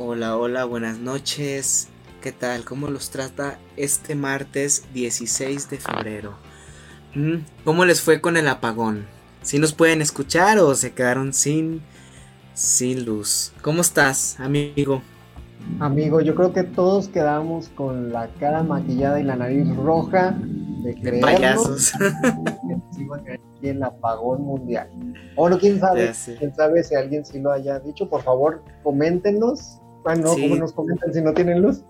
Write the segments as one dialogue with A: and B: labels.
A: Hola, hola, buenas noches. ¿Qué tal? ¿Cómo los trata este martes 16 de febrero? Mm, ¿Cómo les fue con el apagón? ¿Si nos pueden escuchar o se quedaron sin, sin luz? ¿Cómo estás, amigo?
B: Amigo, yo creo que todos quedamos con la cara maquillada y la nariz roja de,
A: de payasos.
B: aquí el apagón mundial. O no, quién sabe, quién sabe si alguien sí lo haya dicho. Por favor, coméntenos. Bueno, ¿cómo nos comentan si no tienen luz?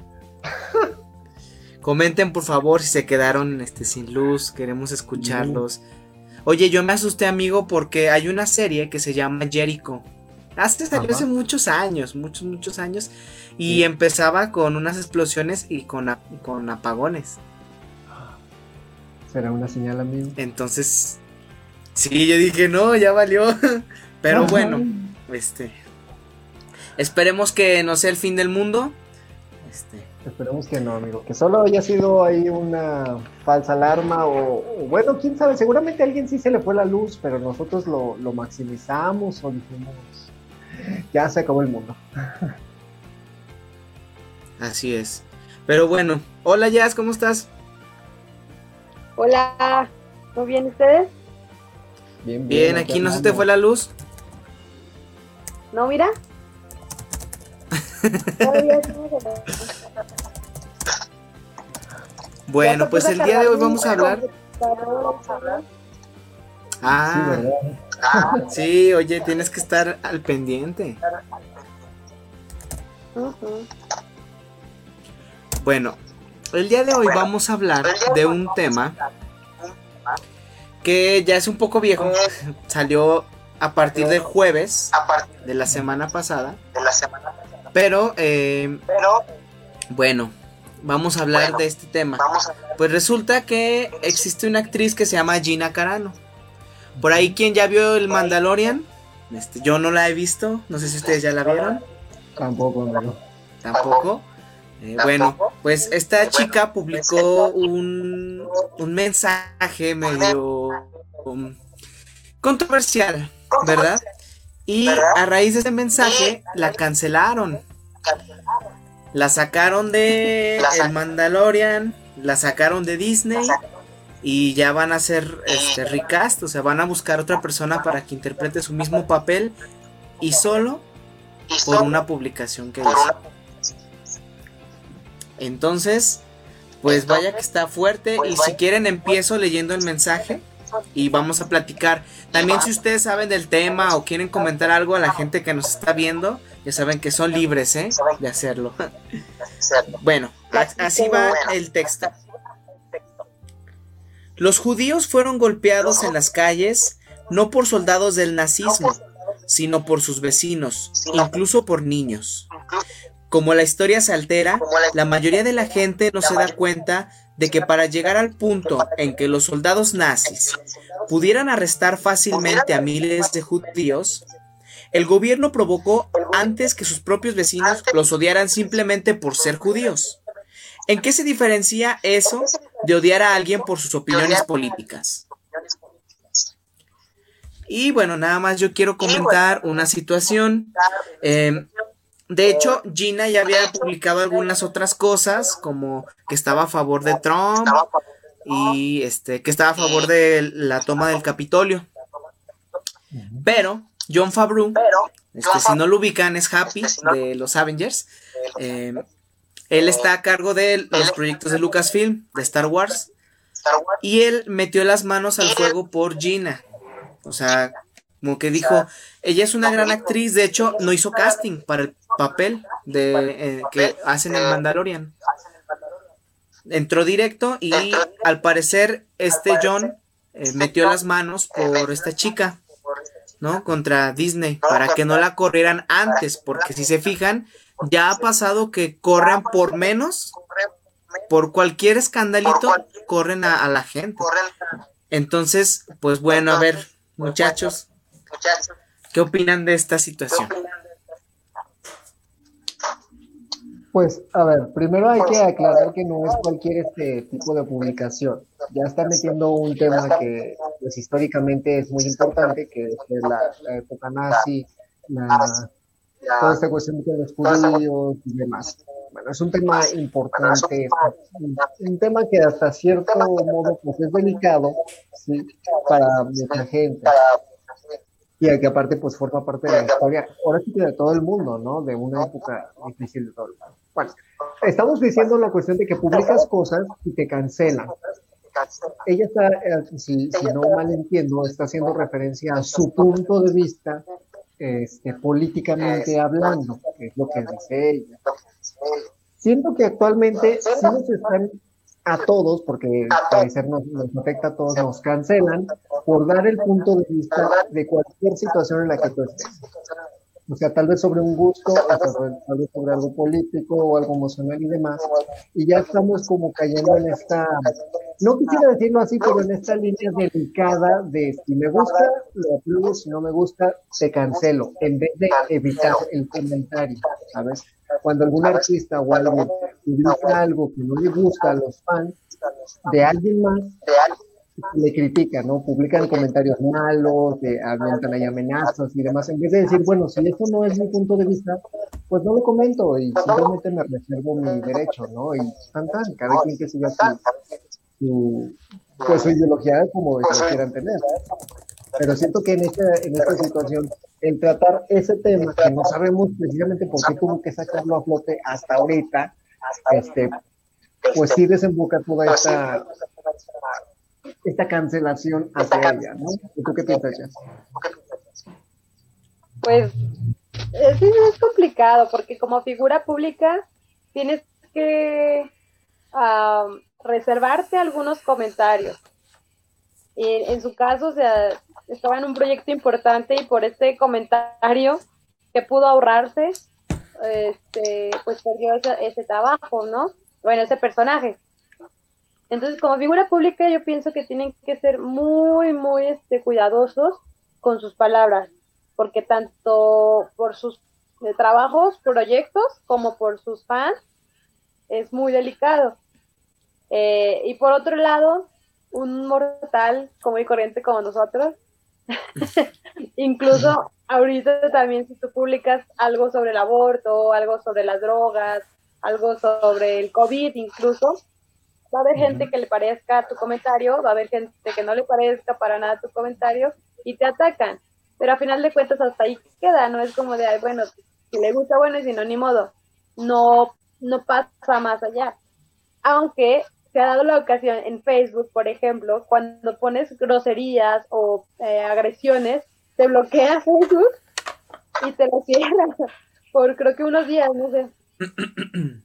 A: Comenten por favor si se quedaron este, sin luz, queremos escucharlos. Oye, yo me asusté amigo porque hay una serie que se llama Jericho. Hace salió hace muchos años, muchos, muchos años. Y empezaba con unas explosiones y con, con apagones.
B: ¿Será una señal, amigo?
A: Entonces, sí, yo dije, no, ya valió. Pero bueno, este. Esperemos que no sea el fin del mundo.
B: Este. Esperemos que no, amigo. Que solo haya sido ahí una falsa alarma o, bueno, quién sabe. Seguramente a alguien sí se le fue la luz, pero nosotros lo, lo maximizamos o dijimos, ya se acabó el mundo.
A: Así es. Pero bueno, hola Jazz, ¿cómo estás?
C: Hola, ¿todo bien ustedes?
A: Bien, bien. aquí no se te fue la luz.
C: No, mira.
A: bueno, pues el día de hoy vamos a hablar. Ah, sí, oye, tienes que estar al pendiente. Bueno, el día de hoy vamos a hablar de un tema que ya es un poco viejo. Salió a partir del jueves de la semana pasada. Pero, eh, bueno, vamos a hablar de este tema. Pues resulta que existe una actriz que se llama Gina Carano. Por ahí, quien ya vio el Mandalorian? Este, yo no la he visto. No sé si ustedes ya la vieron.
B: Tampoco, no.
A: Tampoco. Eh, bueno, pues esta chica publicó un, un mensaje medio um, controversial, ¿verdad? Y a raíz de ese mensaje la cancelaron. La sacaron de El Mandalorian, la sacaron de Disney y ya van a hacer este recast, o sea, van a buscar otra persona para que interprete su mismo papel y solo por una publicación que hizo. Entonces, pues vaya que está fuerte pues y si quieren empiezo leyendo el mensaje y vamos a platicar. También si ustedes saben del tema o quieren comentar algo a la gente que nos está viendo, ya saben que son libres ¿eh? de hacerlo. Bueno, así va el texto. Los judíos fueron golpeados en las calles no por soldados del nazismo, sino por sus vecinos, incluso por niños. Como la historia se altera, la mayoría de la gente no se da cuenta de que para llegar al punto en que los soldados nazis pudieran arrestar fácilmente a miles de judíos, el gobierno provocó antes que sus propios vecinos los odiaran simplemente por ser judíos. ¿En qué se diferencia eso de odiar a alguien por sus opiniones políticas? Y bueno, nada más yo quiero comentar una situación. Eh, de hecho, Gina ya había publicado algunas otras cosas, como que estaba a favor de Trump y este que estaba a favor de la toma del Capitolio. Pero John Favreau, este, si no lo ubican, es Happy de los Avengers. Eh, él está a cargo de los proyectos de Lucasfilm, de Star Wars. Y él metió las manos al fuego por Gina. O sea, como que dijo, ella es una gran actriz, de hecho no hizo casting para el papel de eh, que hacen el Mandalorian. Entró directo y al parecer este John eh, metió las manos por esta chica, ¿no? Contra Disney, para que no la corrieran antes, porque si se fijan, ya ha pasado que corran por menos, por cualquier escandalito, corren a la gente. Entonces, pues bueno, a ver, muchachos, ¿qué opinan de esta situación?
B: Pues, a ver, primero hay que aclarar que no es cualquier este tipo de publicación. Ya está metiendo un tema que pues, históricamente es muy importante, que es la, época nazi, la, toda esta cuestión de los judíos y demás. Bueno, es un tema importante, un, tema que hasta cierto modo pues es delicado ¿sí? para mucha gente y que aparte pues forma parte de la historia, ahora sí que de todo el mundo, ¿no? De una época difícil de todo el mundo. Bueno, estamos diciendo la cuestión de que publicas cosas y te cancelan. Ella está, eh, si, si no mal entiendo, está haciendo referencia a su punto de vista este, políticamente hablando, que es lo que dice ella. Siento que actualmente sí nos están a todos, porque parecer nos, nos, afecta a todos, nos cancelan por dar el punto de vista de cualquier situación en la que tú estés. O sea, tal vez sobre un gusto, tal vez sobre algo político o algo emocional y demás. Y ya estamos como cayendo en esta, no quisiera decirlo así, pero en esta línea delicada de si me gusta, lo aplaudo, si no me gusta, te cancelo, en vez de evitar el comentario, ¿sabes? Cuando algún artista o algo publica algo que no le gusta a los fans de alguien más, le critican, ¿no? Publican comentarios malos, de, avientan ahí amenazas y demás, en vez de decir, bueno, si esto no es mi punto de vista, pues no lo comento y simplemente me reservo mi derecho, ¿no? Y tan tan, cada quien que siga su, pues, su ideología como lo quieran tener. Pero siento que en esta, en esta situación, el tratar ese tema, que no sabemos precisamente por qué tuvo que sacarlo a flote hasta ahorita, este, pues sí desemboca toda esta esta cancelación hacia ella, ¿no? ¿Tú qué piensas, ya?
C: Pues eh, sí, es complicado porque como figura pública tienes que reservarte algunos comentarios. Y en su caso, o sea, estaba en un proyecto importante y por este comentario que pudo ahorrarse, este, pues perdió ese, ese trabajo, ¿no? Bueno, ese personaje. Entonces, como figura pública, yo pienso que tienen que ser muy, muy este, cuidadosos con sus palabras, porque tanto por sus eh, trabajos, proyectos, como por sus fans, es muy delicado. Eh, y por otro lado, un mortal como y corriente como nosotros, incluso ahorita también si tú publicas algo sobre el aborto, algo sobre las drogas, algo sobre el COVID incluso, Va a haber gente que le parezca tu comentario, va a haber gente que no le parezca para nada tu comentario y te atacan. Pero a final de cuentas hasta ahí queda, no es como de, bueno, si le gusta, bueno, y si no, ni modo. No, no pasa más allá. Aunque se ha dado la ocasión en Facebook, por ejemplo, cuando pones groserías o eh, agresiones, te bloquea Facebook y te lo cierra por creo que unos días, no sé.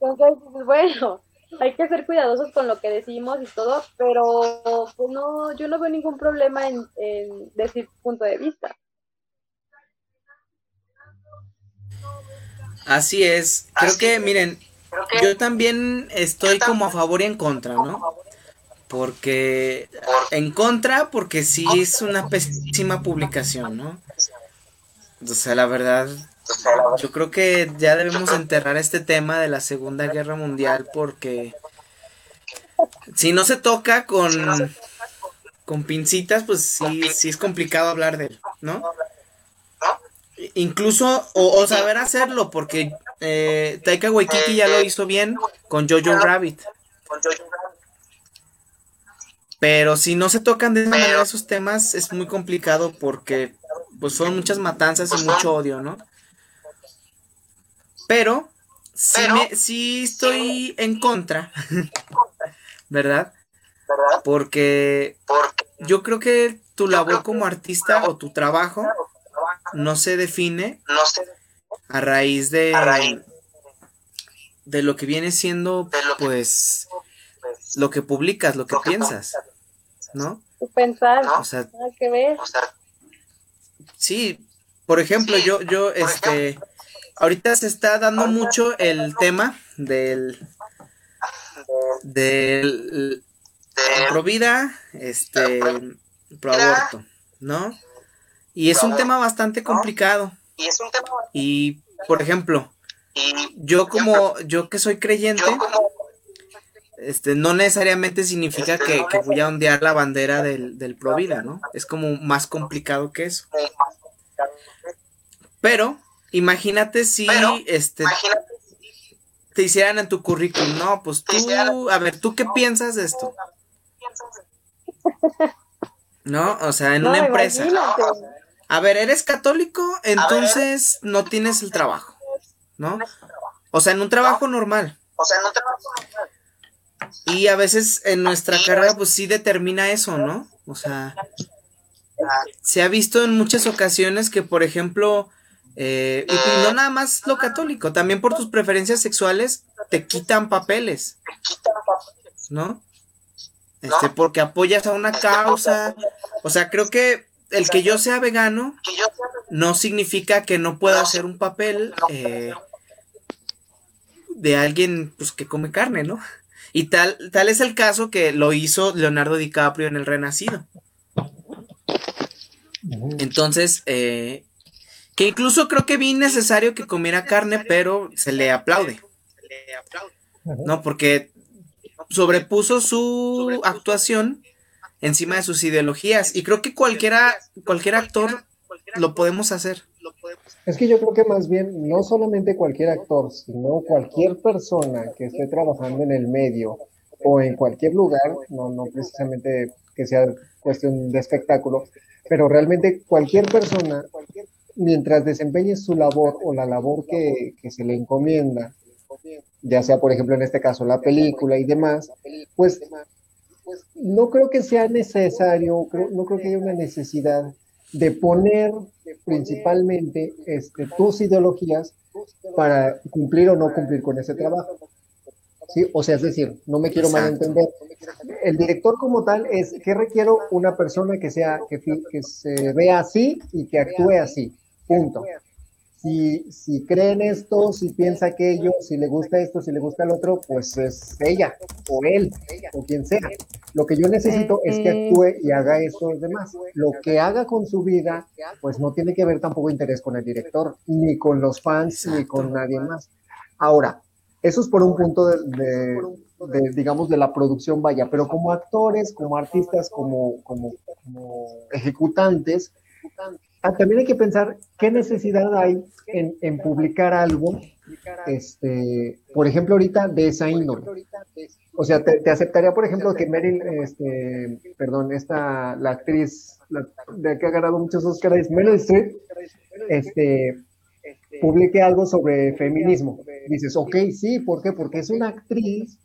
C: Entonces, bueno, hay que ser cuidadosos con lo que decimos y todo, pero pues no, yo no veo ningún problema en, decir punto de vista.
A: Así es, creo que miren, yo también estoy como a favor y en contra, ¿no? Porque en contra, porque sí es una pésima publicación, ¿no? O sea, la verdad, yo creo que ya debemos enterrar este tema de la Segunda Guerra Mundial porque si no se toca con, con pincitas, pues sí, sí es complicado hablar de él, ¿no? Incluso, o, saber hacerlo, porque eh, Taika Waititi ya lo hizo bien con Jojo Rabbit. Pero si no se tocan de esa manera esos temas, es muy complicado porque pues son muchas matanzas y mucho odio, ¿no? Pero sí, me, sí estoy en contra, ¿verdad? Porque yo creo que tu labor como artista o tu trabajo no se define a raíz de, de lo que viene siendo, pues, lo que publicas, lo que piensas, ¿no?
C: Pensar, o sea, que ver.
A: Sí, por ejemplo, yo, yo, este, ahorita se está dando mucho el tema del del pro vida, este, pro aborto, ¿no? Y es un tema bastante complicado. Y por ejemplo, yo como yo que soy creyente, este, no necesariamente significa que, que voy a ondear la bandera del, del pro vida, ¿no? Es como más complicado que eso. Pero imagínate si este te hicieran en tu currículum, no, pues tú, a ver, ¿tú qué piensas de esto? ¿No? O sea, en una empresa. A ver, ¿eres católico? Entonces no tienes el trabajo, ¿no? O sea, en un trabajo normal. O sea, en un trabajo normal. Y a veces en nuestra carrera, pues sí determina eso, ¿no? O sea, se ha visto en muchas ocasiones que, por ejemplo, eh, y no nada más lo católico, también por tus preferencias sexuales te quitan papeles, ¿no? Este, porque apoyas a una causa. O sea, creo que el que yo sea vegano no significa que no pueda hacer un papel eh, de alguien pues, que come carne, ¿no? Y tal, tal es el caso que lo hizo Leonardo DiCaprio en El Renacido. Entonces, eh, que incluso creo que vi necesario que comiera carne, pero se le aplaude. No, porque sobrepuso su actuación encima de sus ideologías. Y creo que cualquiera, cualquier actor lo podemos hacer.
B: Es que yo creo que más bien no solamente cualquier actor, sino cualquier persona que esté trabajando en el medio o en cualquier lugar, no, no precisamente que sea cuestión de espectáculo, pero realmente cualquier persona, mientras desempeñe su labor o la labor que, se le encomienda, ya sea por ejemplo en este caso la película y demás, pues no creo que sea necesario, no creo que haya una necesidad de poner principalmente este, tus ideologías para cumplir o no cumplir con ese trabajo. ¿Sí? O sea, es decir, no me quiero malentender. El director como tal es que requiero una persona que sea, que, que se vea así y que actúe así. Punto si, si cree en esto, si piensa aquello, si le gusta esto, si le gusta el otro, pues es ella o él o quien sea. Lo que yo necesito es que actúe y haga esto los demás. Lo que haga con su vida, pues no tiene que ver tampoco interés con el director, ni con los fans, ni con nadie más. Ahora, eso es por un punto de, digamos, de la producción, vaya, pero como actores, como artistas, como, como, como ejecutantes, Ah, también hay que pensar qué necesidad hay en, publicar algo, este, por ejemplo, ahorita de esa índole. O sea, te, aceptaría, por ejemplo, que Meryl, este, perdón, esta, la actriz de que ha ganado muchos Oscars, Meryl Streep, este, publique algo sobre feminismo. Dices, ok, sí, ¿por qué? Porque es una actriz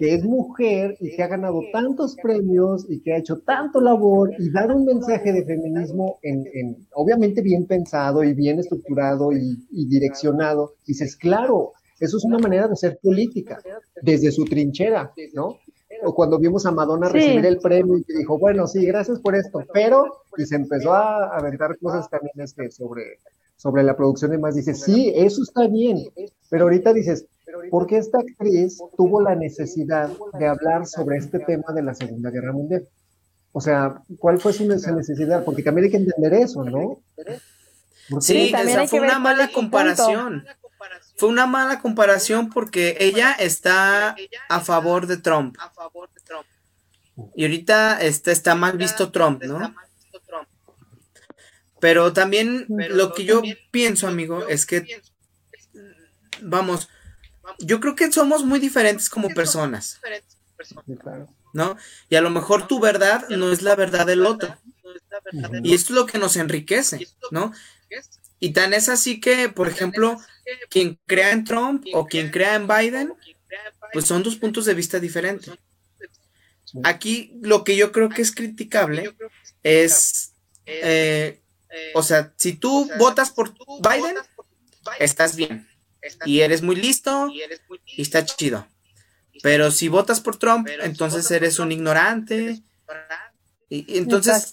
B: que es mujer y que ha ganado tantos premios y que ha hecho tanto labor y dar un mensaje de feminismo en, obviamente bien pensado y bien estructurado y, direccionado. Dices, claro, eso es una manera de hacer política desde su trinchera, ¿no? O cuando vimos a Madonna recibir el premio y que dijo, bueno, sí, gracias por esto, pero, y se empezó a aventar cosas también este, sobre, sobre la producción y más, dices, sí, eso está bien, pero ahorita dices, porque esta actriz tuvo la necesidad de hablar sobre este tema de la Segunda Guerra Mundial. O sea, ¿cuál fue su necesidad? Porque también hay que entender eso, ¿no?
A: Sí, fue una mala comparación. Fue una mala comparación porque ella está a favor de Trump. Y ahorita está, está mal visto Trump, ¿no? Pero también lo que yo pienso, amigo, es que, vamos, yo creo que somos muy diferentes como personas. ¿No? Y a lo mejor tu verdad no es la verdad del otro. Y esto es lo que nos enriquece, ¿no? Y tan es así que, por ejemplo, quien crea en Trump o quien crea en Biden, pues son dos puntos de vista diferentes. Aquí lo que yo creo que es criticable es, eh, o sea, si tú votas por Biden, estás bien. y eres muy listo y está chido. Pero si votas por Trump, entonces eres un ignorante. Y, entonces,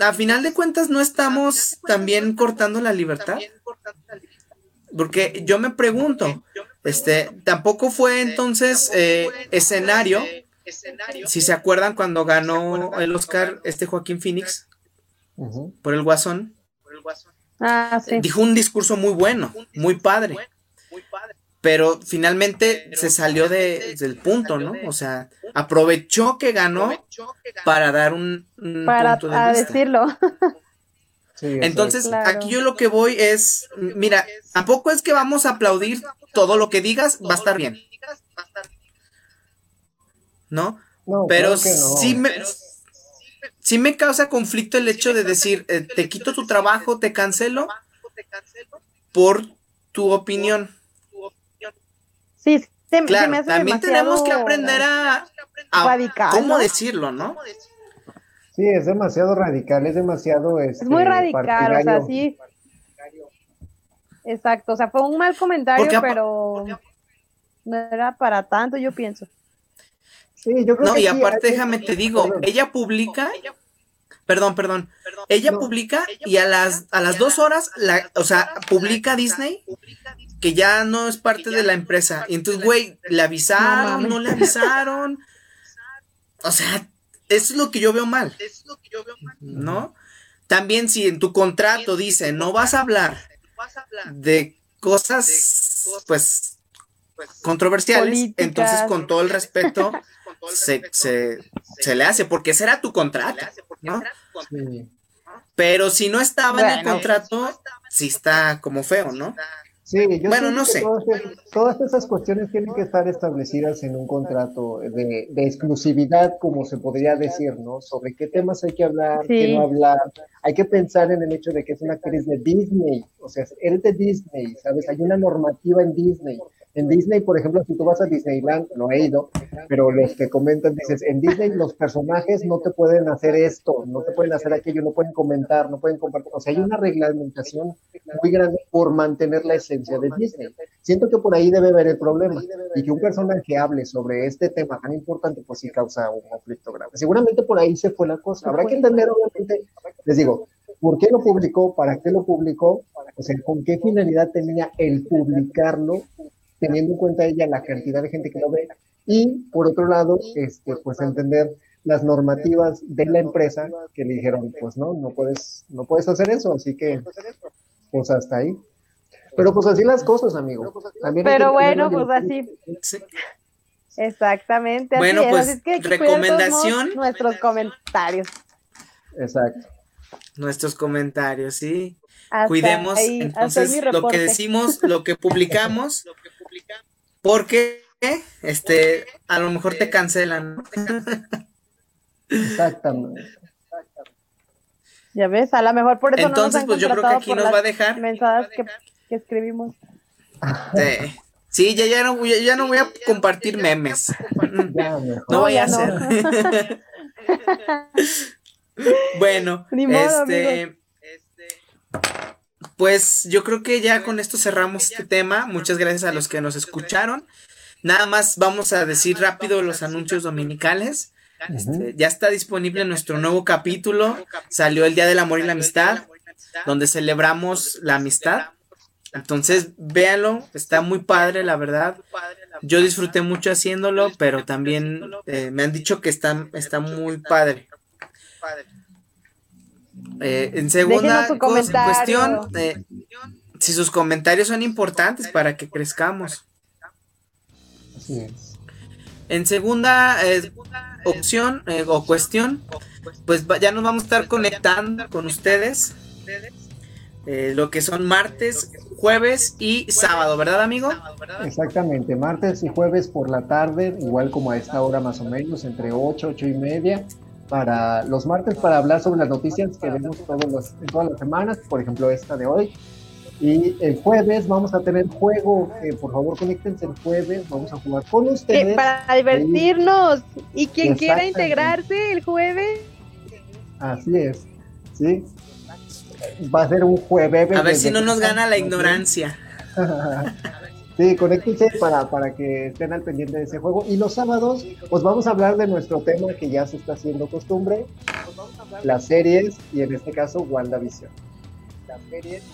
A: a final de cuentas, no estamos también cortando la libertad. Porque yo me pregunto, este, tampoco fue entonces eh, escenario, si se acuerdan cuando ganó el Oscar este Joaquín Phoenix por el Guasón. Ah, Dijo un discurso muy bueno, muy padre. pero finalmente se salió de, del punto, ¿no? O sea, aprovechó que ganó para dar un,
C: para
A: punto de
C: decirlo.
A: Entonces, aquí yo lo que voy es, mira, tampoco es que vamos a aplaudir todo lo que digas, va a estar bien. ¿No? Pero sí me sí me causa conflicto el hecho de decir, eh, te quito tu trabajo, te cancelo por tu opinión.
C: Sí,
A: claro, también tenemos que aprender a, cómo decirlo, ¿no?
B: Sí, es demasiado radical, es demasiado...
C: es muy este, radical, o sea, sí. Exacto, o sea, fue un mal comentario, pero no era para tanto, yo pienso.
A: Sí, yo creo no, y aparte, déjame te digo, ella publica, perdón, perdón, ella publica y a las, a las dos horas, la, o sea, publica Disney que ya no es parte de la empresa. Y entonces, güey, ¿le avisaron? ¿No, le avisaron? O sea, eso es lo que yo veo mal. ¿No? También si en tu contrato dice, no vas a hablar de cosas, pues, controversiales, entonces con todo el respeto se, se, le hace, porque ese era tu contrato, ¿no? Pero si no estaba en el contrato, sí está como feo, ¿no?
B: Sí, yo bueno, no sé. Todas, esas cuestiones tienen que estar establecidas en un contrato de, exclusividad, como se podría decir, ¿no? Sobre qué temas hay que hablar, qué no hablar. Hay que pensar en el hecho de que es una actriz de Disney, o sea, eres de Disney, ¿sabes? Hay una normativa en Disney. En Disney, por ejemplo, si tú vas a Disneyland, no he ido, pero los que comentan, dices, en Disney los personajes no te pueden hacer esto, no te pueden hacer aquello, no pueden comentar, no pueden compartir. O sea, hay una reglamentación muy grande por mantener la esencia de Disney. Siento que por ahí debe haber el problema y que un personaje hable sobre este tema tan importante, pues sí causa un conflicto grave. Seguramente por ahí se fue la cosa. Habrá que entender, obviamente, les digo, ¿por qué lo publicó? ¿Para qué lo publicó? O sea, ¿con qué finalidad tenía el publicarlo? Teniendo en cuenta ella la cantidad de gente que lo ve y por otro lado, este, pues entender las normativas de la empresa que le dijeron, pues no, no puedes, no puedes hacer eso, así que pues hasta ahí. Pero pues así las cosas, amigo.
C: Pero bueno, pues así. Exactamente.
A: Bueno, pues recomendación.
C: Nuestros comentarios.
B: Exacto.
A: Nuestros comentarios, sí. Cuidemos entonces lo que decimos, lo que publicamos, porque este a lo mejor te cancelan.
B: Exactamente.
C: Ya ves, a lo mejor por eso
A: Entonces, pues yo creo que aquí nos va a dejar
C: mensajes que, escribimos.
A: Sí. ya, ya, no, ya, no voy a compartir memes. no voy a hacer. bueno, este, pues yo creo que ya con esto cerramos este tema. Muchas gracias a los que nos escucharon. Nada más vamos a decir rápido los anuncios dominicales. Este, ya está disponible nuestro nuevo capítulo. Salió el Día del Amor y la Amistad, donde celebramos la amistad. Entonces, véanlo, está muy padre, la verdad. Yo disfruté mucho haciéndolo, pero también eh, me han dicho que está, está muy padre. Eh, en segunda cuestión, eh, si sus comentarios son importantes para que crezcamos. En segunda eh, opción o cuestión, pues ya nos vamos a estar conectando con ustedes. lo que son martes, jueves y sábado, ¿verdad, amigo?
B: Exactamente, martes y jueves por la tarde, igual como a esta hora más o menos, entre 8, 8 y media para los martes para hablar sobre las noticias que vemos todos los, en todas las semanas, por ejemplo esta de hoy. Y el jueves vamos a tener juego, por favor conéctense el jueves, vamos a jugar con ustedes.
C: para divertirnos. Y quien quiera integrarse el jueves.
B: Así es, ¿sí? Va a ser un jueves.
A: A ver si no nos gana la ignorancia.
B: Sí, conéctense para, para que estén al pendiente de ese juego. Y los sábados, pues vamos a hablar de nuestro tema que ya se está haciendo costumbre, las series y en este caso WandaVision. Las
A: series.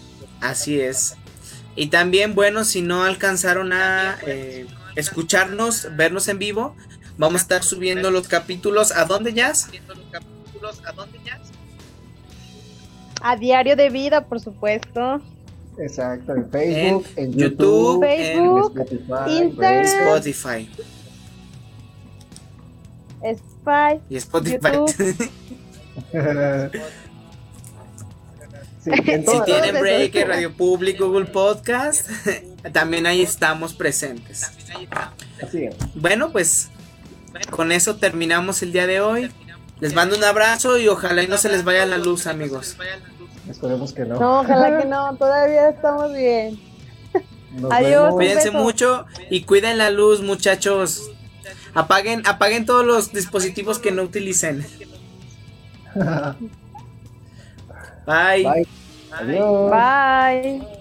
A: Así es. Y también, bueno, si no alcanzaron a eh, escucharnos, vernos en vivo, vamos a estar subiendo los capítulos. ¿A dónde ya?
C: A Diario de Vida, por supuesto.
B: Exacto, en Facebook, en, YouTube,
C: Facebook,
A: en Spotify, Spotify.
C: Spotify.
A: Y Spotify.
B: Sí,
A: Si tienen Breaker, Radio Public, Google Podcast, también ahí estamos presentes.
B: así es.
A: Bueno, pues con eso terminamos el día de hoy. Les mando un abrazo y ojalá y no se les vaya la luz, amigos.
B: Esperemos que no.
D: No, ojalá que no, todavía estamos bien.
B: Nos
D: Adiós.
B: vemos.
A: Cuídense mucho y cuiden la luz, muchachos. Apaguen, apaguen todos los dispositivos que no utilicen. Bye.
B: Bye. Adiós.
D: Bye.